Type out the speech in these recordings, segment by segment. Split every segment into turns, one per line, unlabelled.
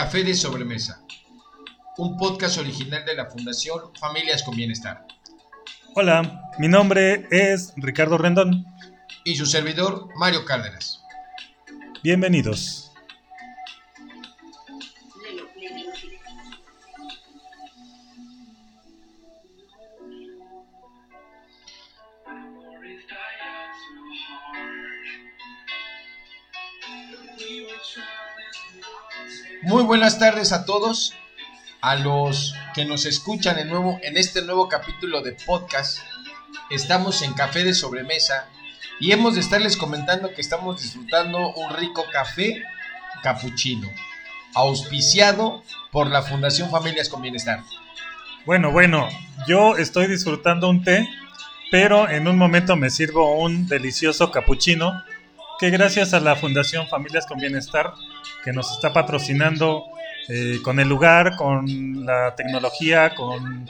Café de Sobremesa, un podcast original de la Fundación Familias con Bienestar.
Hola, mi nombre es Ricardo Rendón.
Y su servidor, Mario Cárdenas.
Bienvenidos.
Buenas tardes a todos, a los que nos escuchan en, nuevo, en este nuevo capítulo de podcast. Estamos en Café de Sobremesa y hemos de estarles comentando que estamos disfrutando un rico café capuchino, auspiciado por la Fundación Familias con Bienestar.
Bueno, bueno, yo estoy disfrutando un té, pero en un momento me sirvo un delicioso capuchino que gracias a la Fundación Familias con Bienestar que nos está patrocinando eh, con el lugar, con la tecnología, con,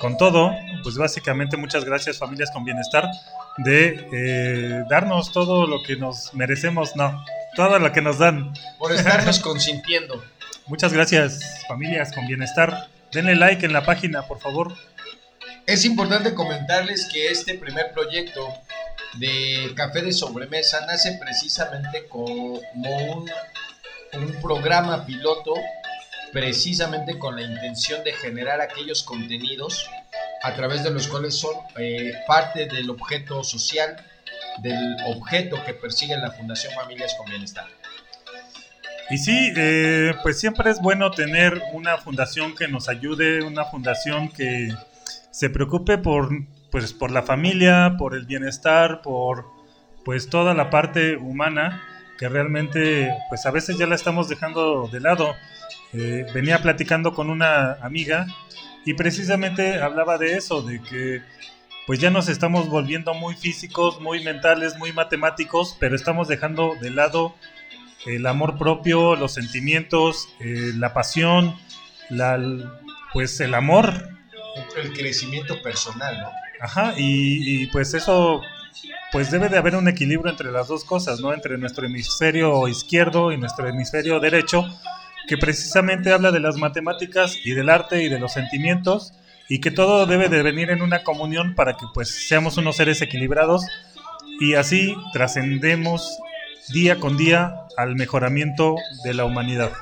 con, todo. Pues básicamente muchas gracias familias con bienestar de eh, darnos todo lo que nos merecemos, no, todo lo que nos dan.
Por estarnos consintiendo.
Muchas gracias familias con bienestar. Denle like en la página, por favor.
Es importante comentarles que este primer proyecto de Café de Sobremesa nace precisamente como un un programa piloto precisamente con la intención de generar aquellos contenidos a través de los cuales son eh, parte del objeto social, del objeto que persigue la Fundación Familias con Bienestar.
Y sí, eh, pues siempre es bueno tener una fundación que nos ayude, una fundación que se preocupe por, pues, por la familia, por el bienestar, por pues toda la parte humana que realmente pues a veces ya la estamos dejando de lado. Eh, venía platicando con una amiga y precisamente hablaba de eso, de que pues ya nos estamos volviendo muy físicos, muy mentales, muy matemáticos, pero estamos dejando de lado el amor propio, los sentimientos, eh, la pasión, la, pues el amor.
El crecimiento personal, ¿no?
Ajá, y, y pues eso pues debe de haber un equilibrio entre las dos cosas, ¿no? Entre nuestro hemisferio izquierdo y nuestro hemisferio derecho, que precisamente habla de las matemáticas y del arte y de los sentimientos y que todo debe de venir en una comunión para que pues seamos unos seres equilibrados y así trascendemos día con día al mejoramiento de la humanidad.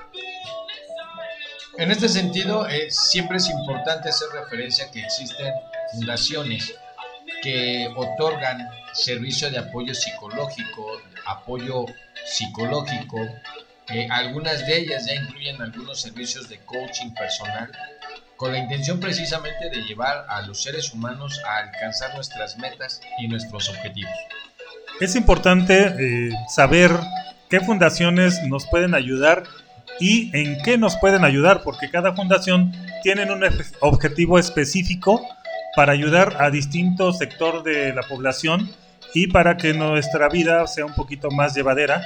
En este sentido, eh, siempre es importante hacer referencia que existen fundaciones que otorgan servicio de apoyo psicológico, apoyo psicológico. Eh, algunas de ellas ya incluyen algunos servicios de coaching personal con la intención precisamente de llevar a los seres humanos a alcanzar nuestras metas y nuestros objetivos.
Es importante eh, saber qué fundaciones nos pueden ayudar y en qué nos pueden ayudar, porque cada fundación tiene un objetivo específico para ayudar a distintos sector de la población y para que nuestra vida sea un poquito más llevadera.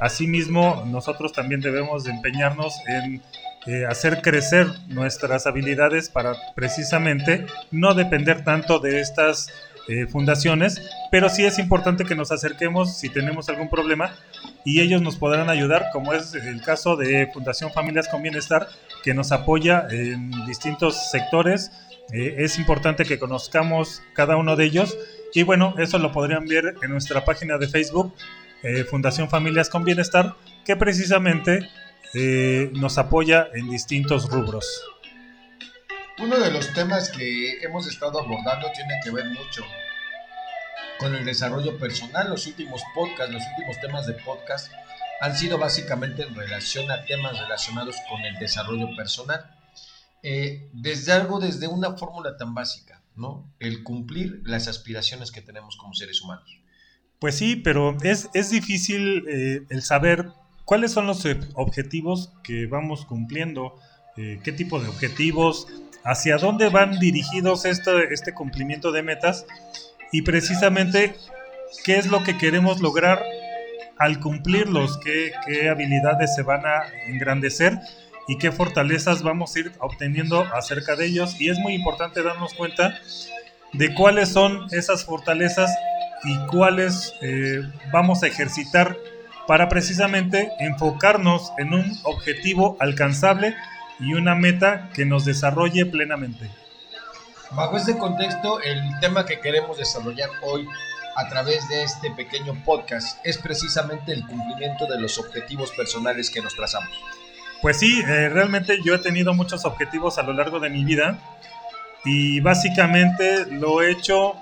Asimismo, nosotros también debemos empeñarnos en eh, hacer crecer nuestras habilidades para precisamente no depender tanto de estas eh, fundaciones, pero sí es importante que nos acerquemos si tenemos algún problema y ellos nos podrán ayudar, como es el caso de Fundación Familias con Bienestar, que nos apoya en distintos sectores eh, es importante que conozcamos cada uno de ellos y bueno, eso lo podrían ver en nuestra página de Facebook, eh, Fundación Familias con Bienestar, que precisamente eh, nos apoya en distintos rubros.
Uno de los temas que hemos estado abordando tiene que ver mucho con el desarrollo personal. Los últimos podcasts, los últimos temas de podcast han sido básicamente en relación a temas relacionados con el desarrollo personal. Eh, desde algo, desde una fórmula tan básica, ¿no? El cumplir las aspiraciones que tenemos como seres humanos.
Pues sí, pero es, es difícil eh, el saber cuáles son los objetivos que vamos cumpliendo, eh, qué tipo de objetivos, hacia dónde van dirigidos este, este cumplimiento de metas y precisamente qué es lo que queremos lograr al cumplirlos, qué, qué habilidades se van a engrandecer y qué fortalezas vamos a ir obteniendo acerca de ellos. Y es muy importante darnos cuenta de cuáles son esas fortalezas y cuáles eh, vamos a ejercitar para precisamente enfocarnos en un objetivo alcanzable y una meta que nos desarrolle plenamente.
Bajo este contexto, el tema que queremos desarrollar hoy a través de este pequeño podcast es precisamente el cumplimiento de los objetivos personales que nos trazamos.
Pues sí, eh, realmente yo he tenido muchos objetivos a lo largo de mi vida y básicamente lo he hecho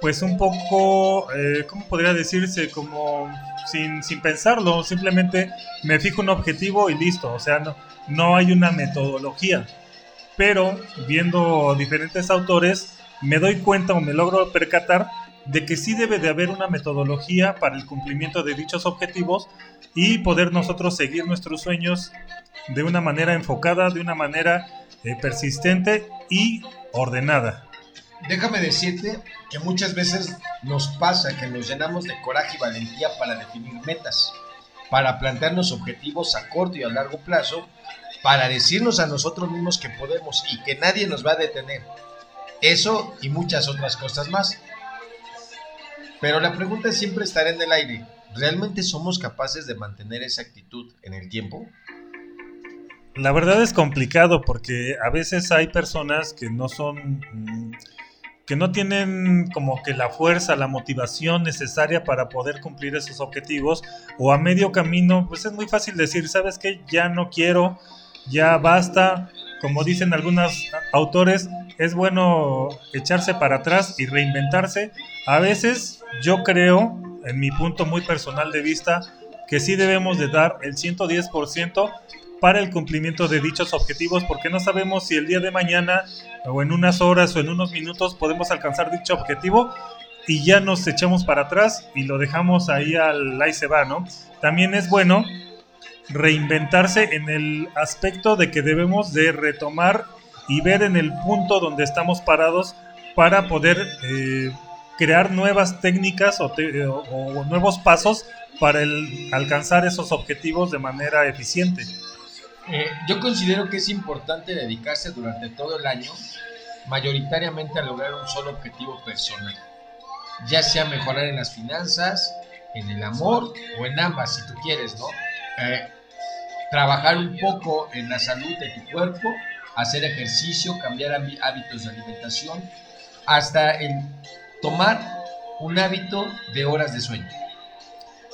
pues un poco, eh, ¿cómo podría decirse? Como sin, sin pensarlo, simplemente me fijo un objetivo y listo, o sea, no, no hay una metodología. Pero viendo diferentes autores, me doy cuenta o me logro percatar de que sí debe de haber una metodología para el cumplimiento de dichos objetivos y poder nosotros seguir nuestros sueños de una manera enfocada, de una manera eh, persistente y ordenada.
Déjame decirte que muchas veces nos pasa que nos llenamos de coraje y valentía para definir metas, para plantearnos objetivos a corto y a largo plazo, para decirnos a nosotros mismos que podemos y que nadie nos va a detener. Eso y muchas otras cosas más. Pero la pregunta siempre estará en el aire. ¿Realmente somos capaces de mantener esa actitud en el tiempo?
La verdad es complicado porque a veces hay personas que no son mm, que no tienen como que la fuerza, la motivación necesaria para poder cumplir esos objetivos o a medio camino, pues es muy fácil decir, ¿sabes qué? Ya no quiero, ya basta. Como dicen algunos autores, es bueno echarse para atrás y reinventarse. A veces yo creo, en mi punto muy personal de vista, que sí debemos de dar el 110% para el cumplimiento de dichos objetivos porque no sabemos si el día de mañana o en unas horas o en unos minutos podemos alcanzar dicho objetivo y ya nos echamos para atrás y lo dejamos ahí al ahí se va, ¿no? También es bueno reinventarse en el aspecto de que debemos de retomar y ver en el punto donde estamos parados para poder eh, crear nuevas técnicas o, o nuevos pasos para alcanzar esos objetivos de manera eficiente.
Eh, yo considero que es importante dedicarse durante todo el año mayoritariamente a lograr un solo objetivo personal, ya sea mejorar en las finanzas, en el amor o en ambas, si tú quieres, ¿no? Eh, trabajar un poco en la salud de tu cuerpo, hacer ejercicio, cambiar hábitos de alimentación, hasta el tomar un hábito de horas de sueño.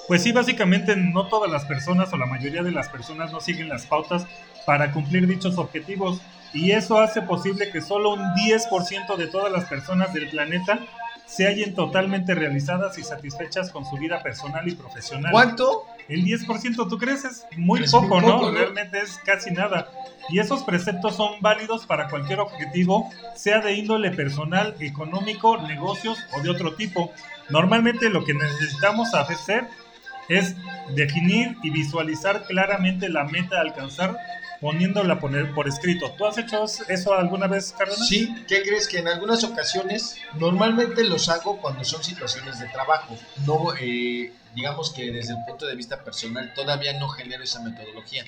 Pues sí, básicamente no todas las personas o la mayoría de las personas no siguen las pautas para cumplir dichos objetivos y eso hace posible que solo un 10% de todas las personas del planeta se hallen totalmente realizadas y satisfechas con su vida personal y profesional.
¿Cuánto?
El 10%, ¿tú crees? Es muy poco, ¿no? Realmente es casi nada. Y esos preceptos son válidos para cualquier objetivo, sea de índole personal, económico, negocios o de otro tipo. Normalmente lo que necesitamos hacer es definir y visualizar claramente la meta a alcanzar poniéndola poner por escrito. ¿Tú has hecho eso alguna vez, Cárdenas?
Sí, ¿qué crees? Que en algunas ocasiones, normalmente los hago cuando son situaciones de trabajo. No, eh, digamos que desde el punto de vista personal todavía no genero esa metodología,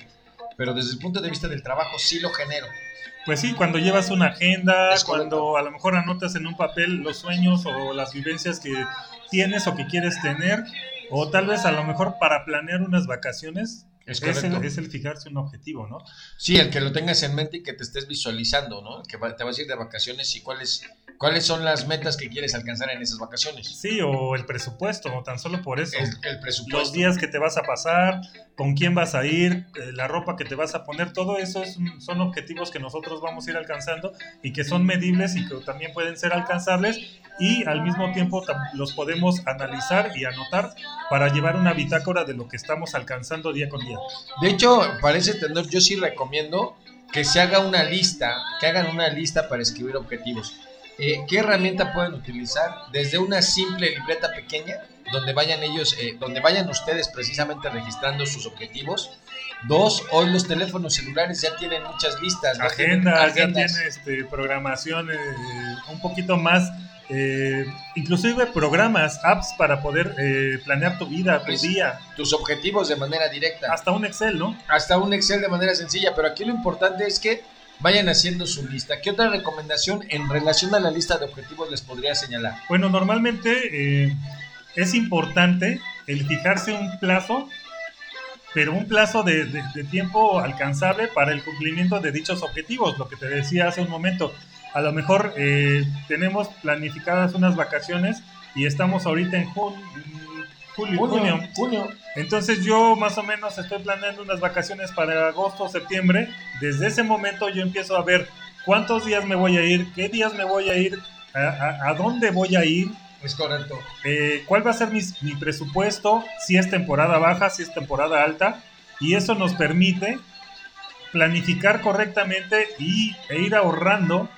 pero desde el punto de vista del trabajo sí lo genero.
Pues sí, cuando llevas una agenda, cuando a lo mejor anotas en un papel los sueños o las vivencias que tienes o que quieres tener, o tal vez a lo mejor para planear unas vacaciones, es, el, fijarse un objetivo, ¿no?
Sí, el que lo tengas en mente y que te estés visualizando, ¿no? Que te vas a ir de vacaciones y cuáles cuáles son las metas que quieres alcanzar en esas vacaciones.
Sí, o el presupuesto, o tan solo por eso.
El, presupuesto.
Los días que te vas a pasar, con quién vas a ir, eh, la ropa que te vas a poner, todo eso son objetivos que nosotros vamos a ir alcanzando y que son medibles y que también pueden ser alcanzables y al mismo tiempo los podemos analizar y anotar para llevar una bitácora de lo que estamos alcanzando día con día.
De hecho, parece tener, yo sí recomiendo que se haga una lista, que hagan una lista para escribir objetivos. Eh, ¿Qué herramienta pueden utilizar? Desde una simple libreta pequeña, donde vayan ellos, eh, donde vayan ustedes precisamente registrando sus objetivos. Dos, hoy los teléfonos celulares ya tienen muchas listas.
Agendas, ya tienen este, programación eh, un poquito más eh, inclusive programas, apps para poder eh, planear tu vida, tu pues, día.
Tus objetivos de manera directa.
Hasta un Excel, ¿no?
Hasta un Excel de manera sencilla, pero aquí lo importante es que vayan haciendo su lista. ¿Qué otra recomendación en relación a la lista de objetivos les podría señalar?
Bueno, normalmente eh, es importante el fijarse un plazo pero un plazo de, tiempo alcanzable para el cumplimiento de dichos objetivos, lo que te decía hace un momento. A lo mejor eh, tenemos planificadas unas vacaciones y estamos ahorita en julio, junio, junio. Entonces yo más o menos estoy planeando unas vacaciones para agosto, septiembre. Desde ese momento yo empiezo a ver cuántos días me voy a ir, qué días me voy a ir, a, dónde voy a ir.
Es correcto.
Eh, ¿Cuál va a ser mi, mi presupuesto? Si es temporada baja, si es temporada alta. Y eso nos permite planificar correctamente y, e ir ahorrando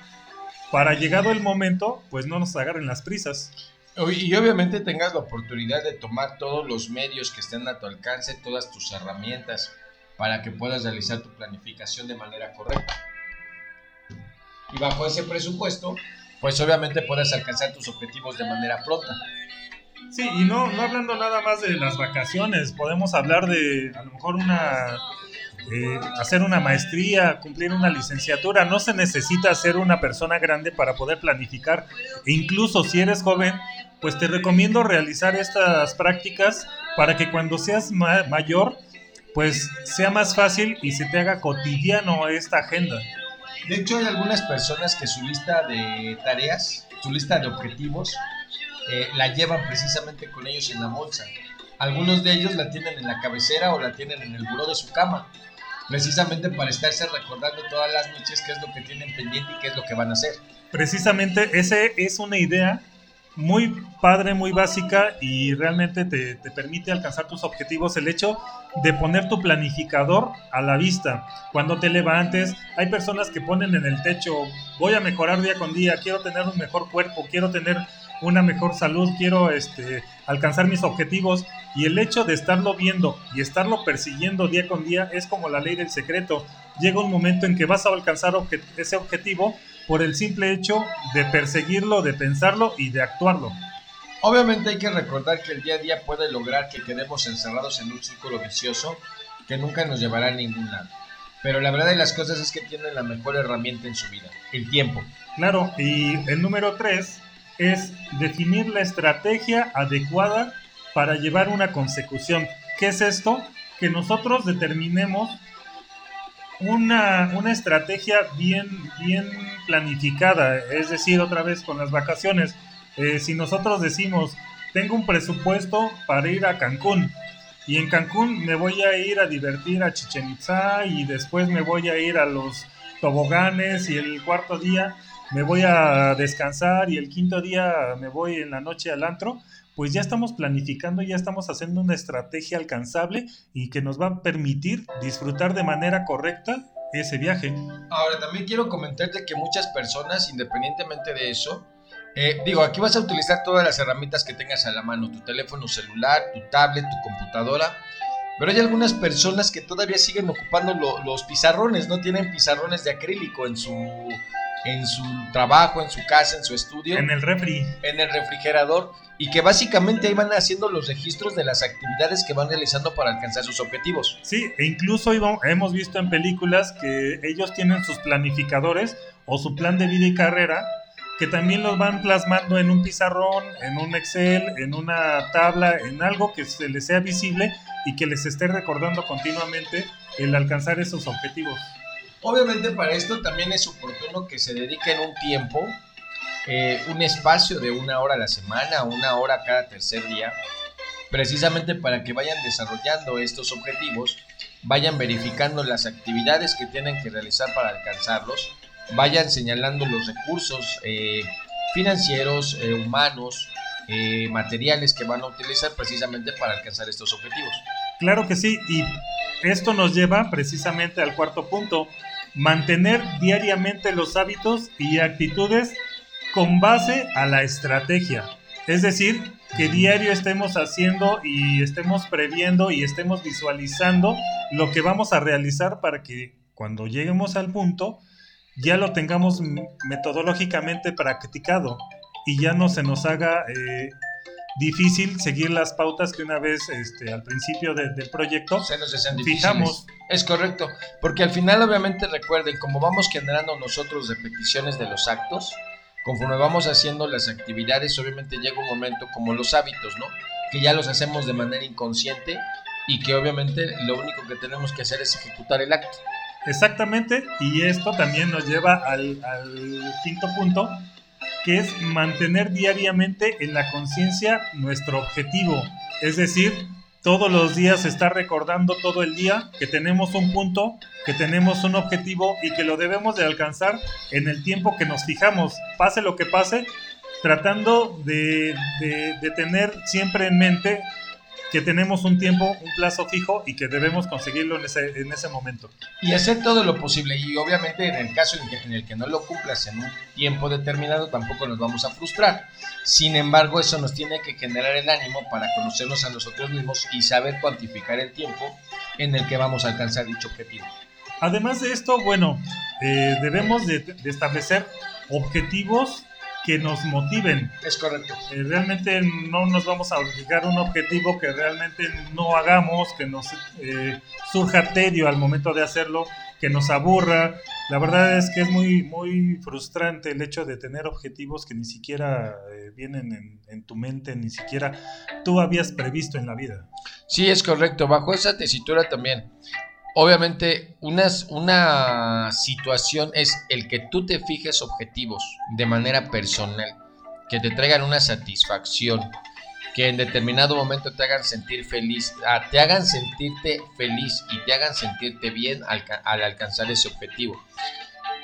para llegado el momento, pues no nos agarren las prisas.
Y obviamente tengas la oportunidad de tomar todos los medios que estén a tu alcance, todas tus herramientas, para que puedas realizar tu planificación de manera correcta. Y bajo ese presupuesto, pues obviamente puedes alcanzar tus objetivos de manera pronta.
Sí, y no, no hablando nada más de las vacaciones, podemos hablar de a lo mejor una eh, hacer una maestría, cumplir una licenciatura. No se necesita ser una persona grande para poder planificar. E incluso si eres joven, pues te recomiendo realizar estas prácticas para que cuando seas mayor, pues sea más fácil y se te haga cotidiano esta agenda.
De hecho, hay algunas personas que su lista de tareas, su lista de objetivos, eh, la llevan precisamente con ellos en la bolsa. Algunos de ellos la tienen en la cabecera o la tienen en el buró de su cama, precisamente para estarse recordando todas las noches qué es lo que tienen pendiente y qué es lo que van a hacer.
Precisamente, ese es una idea muy padre, muy básica y realmente te, permite alcanzar tus objetivos. El hecho de poner tu planificador a la vista cuando te levantes. Hay personas que ponen en el techo, voy a mejorar día con día, quiero tener un mejor cuerpo, quiero tener una mejor salud, quiero este, alcanzar mis objetivos. Y el hecho de estarlo viendo y estarlo persiguiendo día con día es como la ley del secreto. Llega un momento en que vas a alcanzar ese objetivo por el simple hecho de perseguirlo, de pensarlo y de actuarlo.
Obviamente hay que recordar que el día a día puede lograr que quedemos encerrados en un círculo vicioso que nunca nos llevará a ningún lado. Pero la verdad de las cosas es que tienen la mejor herramienta en su vida, el tiempo.
Claro, y el número tres es definir la estrategia adecuada para llevar una consecución. ¿Qué es esto? Que nosotros determinemos una, una estrategia bien, bien planificada, es decir, otra vez con las vacaciones. Eh, si nosotros decimos, tengo un presupuesto para ir a Cancún, y en Cancún me voy a ir a divertir a Chichen Itza y después me voy a ir a los toboganes y el cuarto día me voy a descansar y el quinto día me voy en la noche al antro, pues ya estamos planificando, ya estamos haciendo una estrategia alcanzable y que nos va a permitir disfrutar de manera correcta ese viaje.
Ahora, también quiero comentarte que muchas personas, independientemente de eso, eh, digo, aquí vas a utilizar todas las herramientas que tengas a la mano, tu teléfono celular, tu tablet, tu computadora, pero hay algunas personas que todavía siguen ocupando los pizarrones, no tienen pizarrones de acrílico en su en su trabajo, en su casa, en su estudio.
En el refri.
En el refrigerador. Y que básicamente ahí van haciendo los registros de las actividades que van realizando para alcanzar sus objetivos.
Sí, e incluso hemos visto en películas que ellos tienen sus planificadores o su plan de vida y carrera que también los van plasmando en un pizarrón, en un Excel, en una tabla, en algo que se les sea visible y que les esté recordando continuamente el alcanzar esos objetivos.
Obviamente para esto también es oportuno que se dediquen un tiempo, eh, un espacio de una hora a la semana, una hora cada tercer día, precisamente para que vayan desarrollando estos objetivos, vayan verificando las actividades que tienen que realizar para alcanzarlos, vayan señalando los recursos eh, financieros, eh, humanos, materiales que van a utilizar precisamente para alcanzar estos objetivos.
Claro que sí, y esto nos lleva precisamente al cuarto punto, mantener diariamente los hábitos y actitudes con base a la estrategia. Es decir, que diario estemos haciendo y estemos previendo y estemos visualizando lo que vamos a realizar para que cuando lleguemos al punto ya lo tengamos metodológicamente practicado y ya no se nos haga eh, difícil seguir las pautas que una vez este, al principio del proyecto
Se nos fijamos. Es correcto, porque al final obviamente recuerden, como vamos generando nosotros repeticiones de los actos, conforme vamos haciendo las actividades, obviamente llega un momento como los hábitos, ¿no? Que ya los hacemos de manera inconsciente y que obviamente lo único que tenemos que hacer es ejecutar el acto.
Exactamente, y esto también nos lleva al, al quinto punto, que es mantener diariamente en la conciencia nuestro objetivo. Es decir, todos los días estar recordando todo el día que tenemos un punto, que tenemos un objetivo y que lo debemos de alcanzar en el tiempo que nos fijamos, pase lo que pase, tratando de, de, de tener siempre en mente que tenemos un tiempo, un plazo fijo y que debemos conseguirlo en ese, en ese momento.
Y hacer todo lo posible. Y obviamente en el caso en, que, en el que no lo cumplas en un tiempo determinado, tampoco nos vamos a frustrar. Sin embargo, eso nos tiene que generar el ánimo para conocernos a nosotros mismos y saber cuantificar el tiempo en el que vamos a alcanzar dicho objetivo.
Además de esto, bueno, eh, debemos de, de establecer objetivos que nos motiven.
Es correcto.
Eh, realmente no nos vamos a obligar a un objetivo que realmente no hagamos, que nos eh, surja tedio al momento de hacerlo, que nos aburra. La verdad es que es muy, muy frustrante el hecho de tener objetivos que ni siquiera eh, vienen en, en, tu mente, ni siquiera tú habías previsto en la vida.
Sí, es correcto. Bajo esa tesitura también. Obviamente, una, una situación es el que tú te fijes objetivos de manera personal, que te traigan una satisfacción, que en determinado momento te hagan sentir feliz, ah, te hagan sentirte feliz y te hagan sentirte bien al, al, alcanzar ese objetivo.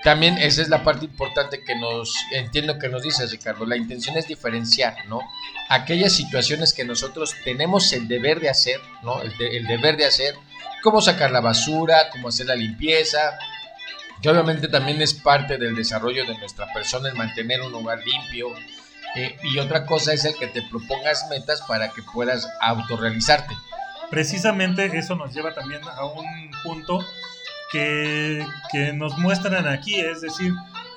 También esa es la parte importante que nos, entiendo que nos dices Ricardo, la intención es diferenciar, ¿no? Aquellas situaciones que nosotros tenemos el deber de hacer, ¿no? El, el deber de hacer, cómo sacar la basura, cómo hacer la limpieza, que obviamente también es parte del desarrollo de nuestra persona, el mantener un hogar limpio. Eh, y otra cosa es el que te propongas metas para que puedas autorrealizarte.
Precisamente eso nos lleva también a un punto que, que nos muestran aquí, es decir,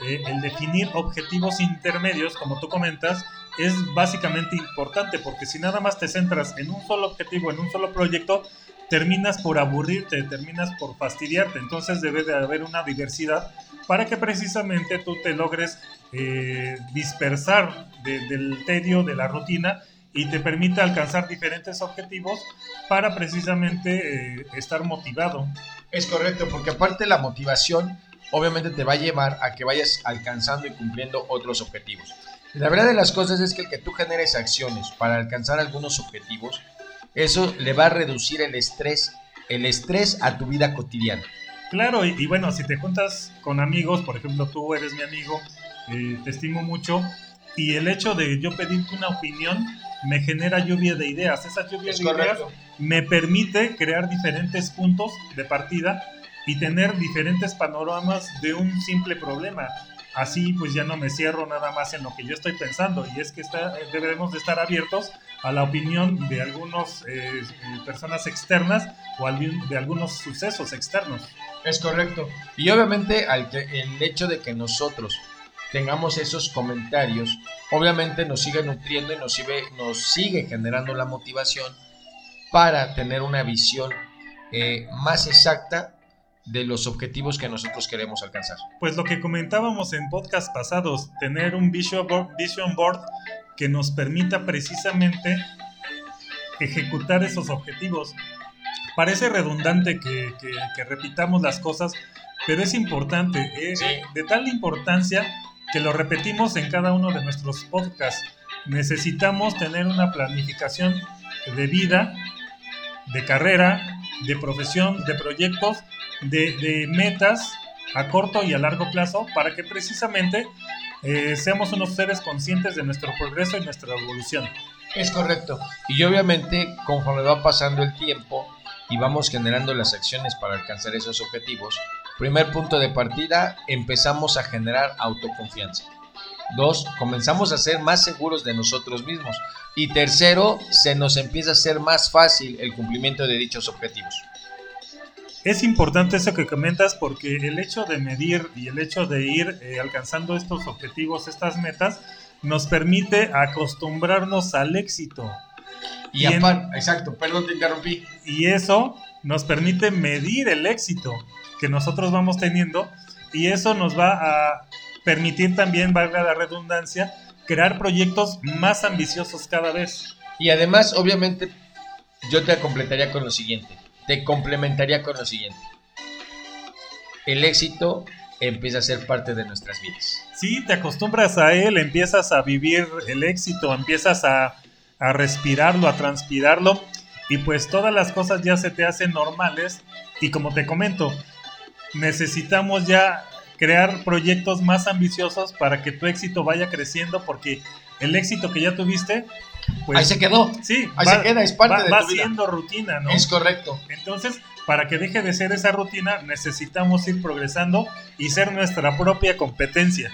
eh, el definir objetivos intermedios, como tú comentas, es básicamente importante porque si nada más te centras en un solo objetivo, en un solo proyecto, terminas por aburrirte, terminas por fastidiarte. Entonces debe de haber una diversidad para que precisamente tú te logres eh, dispersar de, del tedio, de la rutina y te permita alcanzar diferentes objetivos para precisamente eh, estar motivado.
Es correcto, porque aparte la motivación obviamente te va a llevar a que vayas alcanzando y cumpliendo otros objetivos. La verdad de las cosas es que el que tú generes acciones para alcanzar algunos objetivos, eso le va a reducir el estrés, el estrés a tu vida cotidiana.
Claro, y, y bueno, si te juntas con amigos, por ejemplo, tú eres mi amigo, eh, te estimo mucho, y el hecho de yo pedirte una opinión me genera lluvia de ideas. Esa lluvia
Es
de ideas me permite crear diferentes puntos de partida y tener diferentes panoramas de un simple problema. Así pues ya no me cierro nada más en lo que yo estoy pensando y es que está, debemos de estar abiertos a la opinión de algunas eh, personas externas o de algunos sucesos externos.
Es correcto. Y obviamente al el hecho de que nosotros tengamos esos comentarios, obviamente nos sigue nutriendo y nos sigue, nos sigue generando la motivación para tener una visión eh, más exacta de los objetivos que nosotros queremos alcanzar.
Pues lo que comentábamos en podcast pasados, tener un vision board, vision board que nos permita precisamente ejecutar esos objetivos. Parece redundante que, que- que repitamos las cosas, pero es importante, eh,
Sí.
de tal importancia que lo repetimos en cada uno de nuestros podcasts. Necesitamos tener una planificación de vida, de carrera, de profesión, de proyectos, de, de metas a corto y a largo plazo para que precisamente eh, seamos unos seres conscientes de nuestro progreso y nuestra evolución.
Es correcto. Y obviamente, conforme va pasando el tiempo y vamos generando las acciones para alcanzar esos objetivos, primer punto de partida, empezamos a generar autoconfianza. Dos, comenzamos a ser más seguros de nosotros mismos. Y tercero, se nos empieza a hacer más fácil el cumplimiento de dichos objetivos.
Es importante eso que comentas porque el hecho de medir y el hecho de ir eh, alcanzando estos objetivos, estas metas, nos permite acostumbrarnos al éxito.
Y aparte, exacto, perdón, te interrumpí.
Y eso nos permite medir el éxito que nosotros vamos teniendo y eso nos va a permitir también, valga la redundancia, crear proyectos más ambiciosos cada vez.
Y además, obviamente, yo te completaría con lo siguiente, te complementaría con lo siguiente. El éxito empieza a ser parte de nuestras vidas.
Sí, te acostumbras a él, empiezas a vivir el éxito, empiezas a, a respirarlo, a transpirarlo y pues todas las cosas ya se te hacen normales y como te comento, necesitamos ya crear proyectos más ambiciosos para que tu éxito vaya creciendo porque el éxito que ya tuviste pues
ahí se quedó.
Sí,
ahí se queda, es parte
va,
de
va
tu vida.
siendo rutina, ¿no?
Es correcto.
Entonces, para que deje de ser esa rutina, necesitamos ir progresando y ser nuestra propia competencia.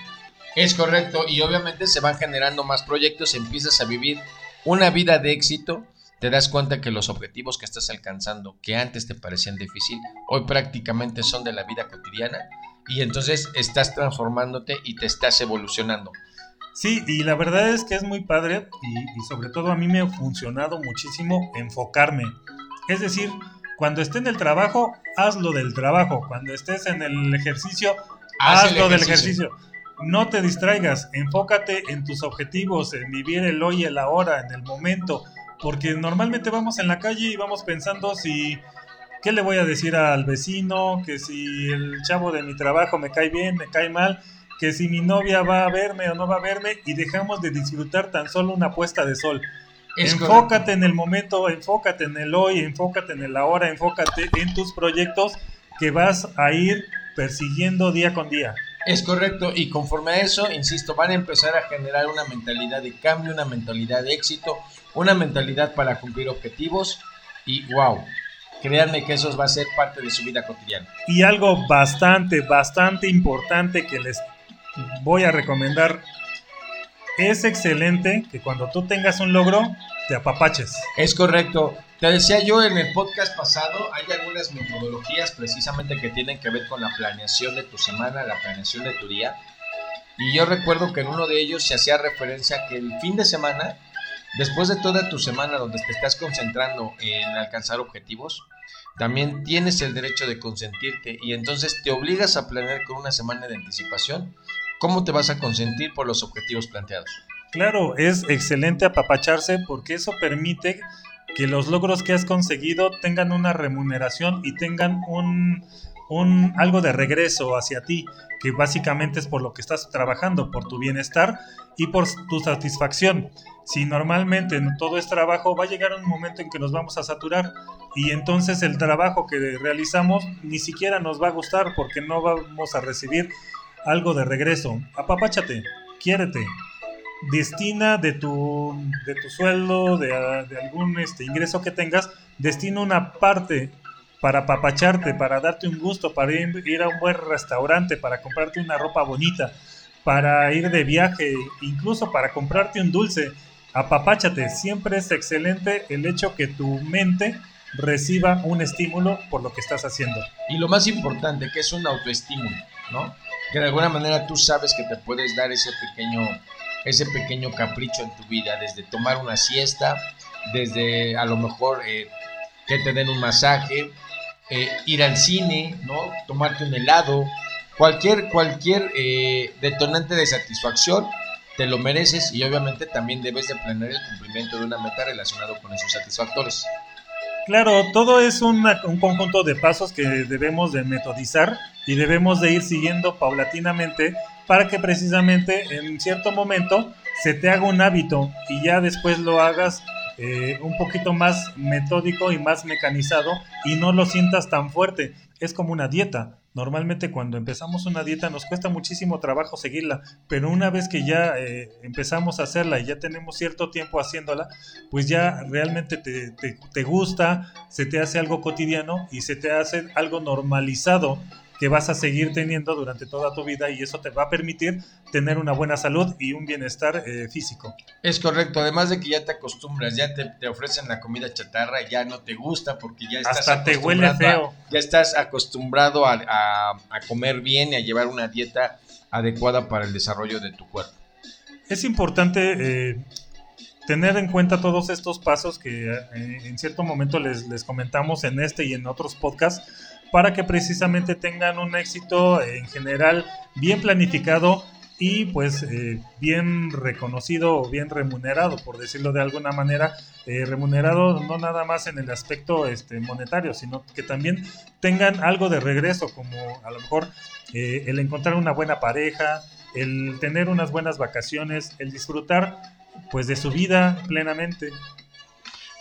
Es correcto, y obviamente se van generando más proyectos, empiezas a vivir una vida de éxito, te das cuenta que los objetivos que estás alcanzando, que antes te parecían difícil, hoy prácticamente son de la vida cotidiana, y entonces estás transformándote y te estás evolucionando.
Sí, y la verdad es que es muy padre y, y, sobre todo a mí me ha funcionado muchísimo enfocarme. Es decir, cuando esté en el trabajo, hazlo del trabajo. Cuando estés en el ejercicio,
Haz el
hazlo del
ejercicio.
ejercicio. No te distraigas, enfócate en tus objetivos, en vivir el hoy, el ahora, en el momento. Porque normalmente vamos en la calle y vamos pensando si... ¿Qué le voy a decir al vecino? Que si el chavo de mi trabajo me cae bien, me cae mal que si mi novia va a verme o no va a verme y dejamos de disfrutar tan solo una puesta de sol.
Es
enfócate
correcto.
en el momento, enfócate en el hoy, enfócate en el ahora, enfócate en tus proyectos que vas a ir persiguiendo día con día.
Es correcto, y conforme a eso, insisto, van a empezar a generar una mentalidad de cambio, una mentalidad de éxito, una mentalidad para cumplir objetivos, y wow, créanme que eso va a ser parte de su vida cotidiana.
Y algo bastante, bastante importante que les voy a recomendar. Es excelente que cuando tú tengas un logro, te apapaches.
Es correcto. Te decía yo en el podcast pasado, hay algunas metodologías precisamente que tienen que ver con la planeación de tu semana, la planeación de tu día. Y yo recuerdo que en uno de ellos se hacía referencia a que el fin de semana, después de toda tu semana donde te estás concentrando en alcanzar objetivos, también tienes el derecho de consentirte y entonces te obligas a planear con una semana de anticipación cómo te vas a consentir por los objetivos planteados.
Claro, es excelente apapacharse porque eso permite que los logros que has conseguido tengan una remuneración y tengan un, un algo de regreso hacia ti, que básicamente es por lo que estás trabajando, por tu bienestar y por tu satisfacción. Si normalmente todo es trabajo, va a llegar un momento en que nos vamos a saturar y entonces el trabajo que realizamos ni siquiera nos va a gustar porque no vamos a recibir algo de regreso. Apapáchate, quiérete, destina de tu, de tu sueldo, de, de algún este, ingreso que tengas, destina una parte para apapacharte, para darte un gusto, para ir, ir, a un buen restaurante, para comprarte una ropa bonita, para ir de viaje, incluso para comprarte un dulce. Apapáchate, siempre es excelente el hecho que tu mente reciba un estímulo por lo que estás haciendo.
Y lo más importante, que es un autoestímulo, ¿no? Que de alguna manera tú sabes que te puedes dar ese pequeño, ese pequeño capricho en tu vida, desde tomar una siesta, desde a lo mejor eh, que te den un masaje, eh, ir al cine, ¿no? Tomarte un helado, cualquier, cualquier eh, detonante de satisfacción te lo mereces y obviamente también debes de planear el cumplimiento de una meta relacionado con esos satisfactores.
Claro, todo es una, un conjunto de pasos que debemos de metodizar y debemos de ir siguiendo paulatinamente para que precisamente en cierto momento se te haga un hábito y ya después lo hagas eh, un poquito más metódico y más mecanizado y no lo sientas tan fuerte. Es como una dieta. Normalmente cuando empezamos una dieta nos cuesta muchísimo trabajo seguirla, pero una vez que ya eh, empezamos a hacerla y ya tenemos cierto tiempo haciéndola, pues ya realmente te, te, te gusta, se te hace algo cotidiano y se te hace algo normalizado que vas a seguir teniendo durante toda tu vida y eso te va a permitir tener una buena salud y un bienestar eh, físico.
Es correcto, además de que ya te acostumbras, ya te, te, ofrecen la comida chatarra y ya no te gusta porque ya estás
Hasta te huele feo.
A, ya estás acostumbrado a, a, a comer bien y a llevar una dieta adecuada para el desarrollo de tu cuerpo.
Es importante eh, tener en cuenta todos estos pasos que eh, en cierto momento les, les comentamos en este y en otros podcasts para que precisamente tengan un éxito en general bien planificado y pues eh, bien reconocido o bien remunerado, por decirlo de alguna manera, eh, remunerado no nada más en el aspecto este, monetario, sino que también tengan algo de regreso, como a lo mejor eh, el encontrar una buena pareja, el tener unas buenas vacaciones, el disfrutar pues de su vida plenamente.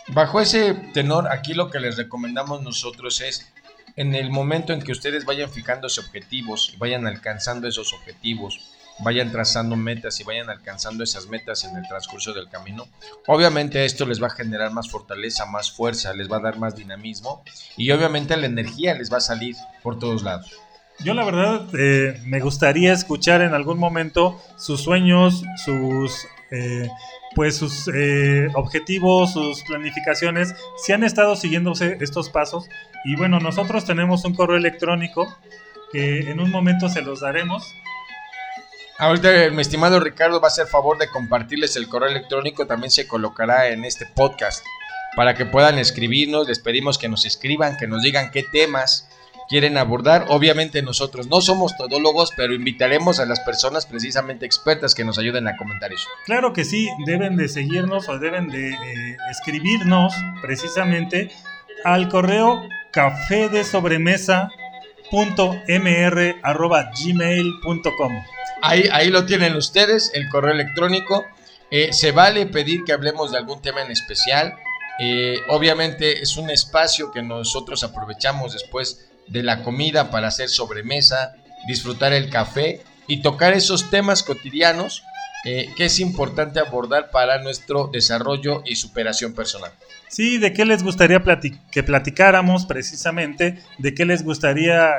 Bajo ese tenor, aquí lo que les recomendamos nosotros es en el momento en que ustedes vayan fijándose objetivos y vayan alcanzando esos objetivos, vayan trazando metas y vayan alcanzando esas metas en el transcurso del camino. Obviamente esto les va a generar más fortaleza, más fuerza, les va a dar más dinamismo y obviamente la energía les va a salir por todos lados.
Yo la verdad eh, me gustaría escuchar en algún momento sus sueños, sus eh, pues sus eh, objetivos, sus planificaciones, si han estado siguiéndose estos pasos. Y bueno, nosotros tenemos un correo electrónico que en un momento se los daremos
Ahorita mi estimado Ricardo va a hacer favor de compartirles el correo electrónico, también se colocará en este podcast para que puedan escribirnos, les pedimos que nos escriban, que nos digan qué temas quieren abordar. Obviamente nosotros no somos todólogos, pero invitaremos a las personas precisamente expertas que nos ayuden a comentar eso.
Claro que sí, deben de seguirnos o deben de eh, escribirnos precisamente al correo café de sobremesa gmail.com
Ahí, ahí lo tienen ustedes, el correo electrónico. Eh, se vale pedir que hablemos de algún tema en especial. Eh, obviamente es un espacio que nosotros aprovechamos después de la comida para hacer sobremesa, disfrutar el café y tocar esos temas cotidianos eh, que es importante abordar para nuestro desarrollo y superación personal.
Sí, ¿de qué les gustaría que platicáramos precisamente? ¿De qué les gustaría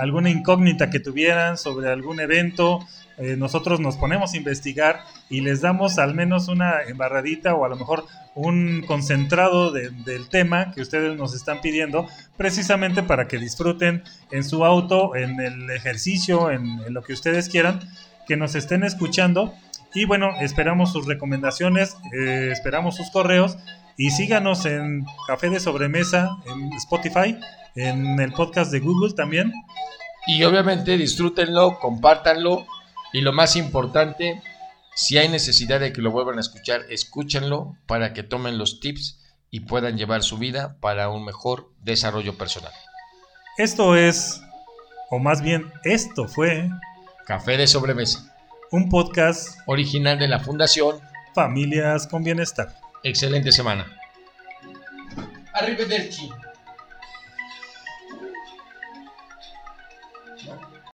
alguna incógnita que tuvieran sobre algún evento, eh, nosotros nos ponemos a investigar y les damos al menos una embarradita o a lo mejor un concentrado del tema que ustedes nos están pidiendo, precisamente para que disfruten en su auto, en el ejercicio, en, lo que ustedes quieran, que nos estén escuchando. Y bueno, esperamos sus recomendaciones, eh, esperamos sus correos y síganos en Café de Sobremesa, en Spotify, en el podcast de Google también.
Y obviamente disfrútenlo, compártanlo y lo más importante, si hay necesidad de que lo vuelvan a escuchar, escúchenlo para que tomen los tips y puedan llevar su vida para un mejor desarrollo personal.
Esto es, o más bien esto fue,
Café de Sobremesa,
un podcast
original de la Fundación
Familias con Bienestar.
Excelente semana. Arrivederci.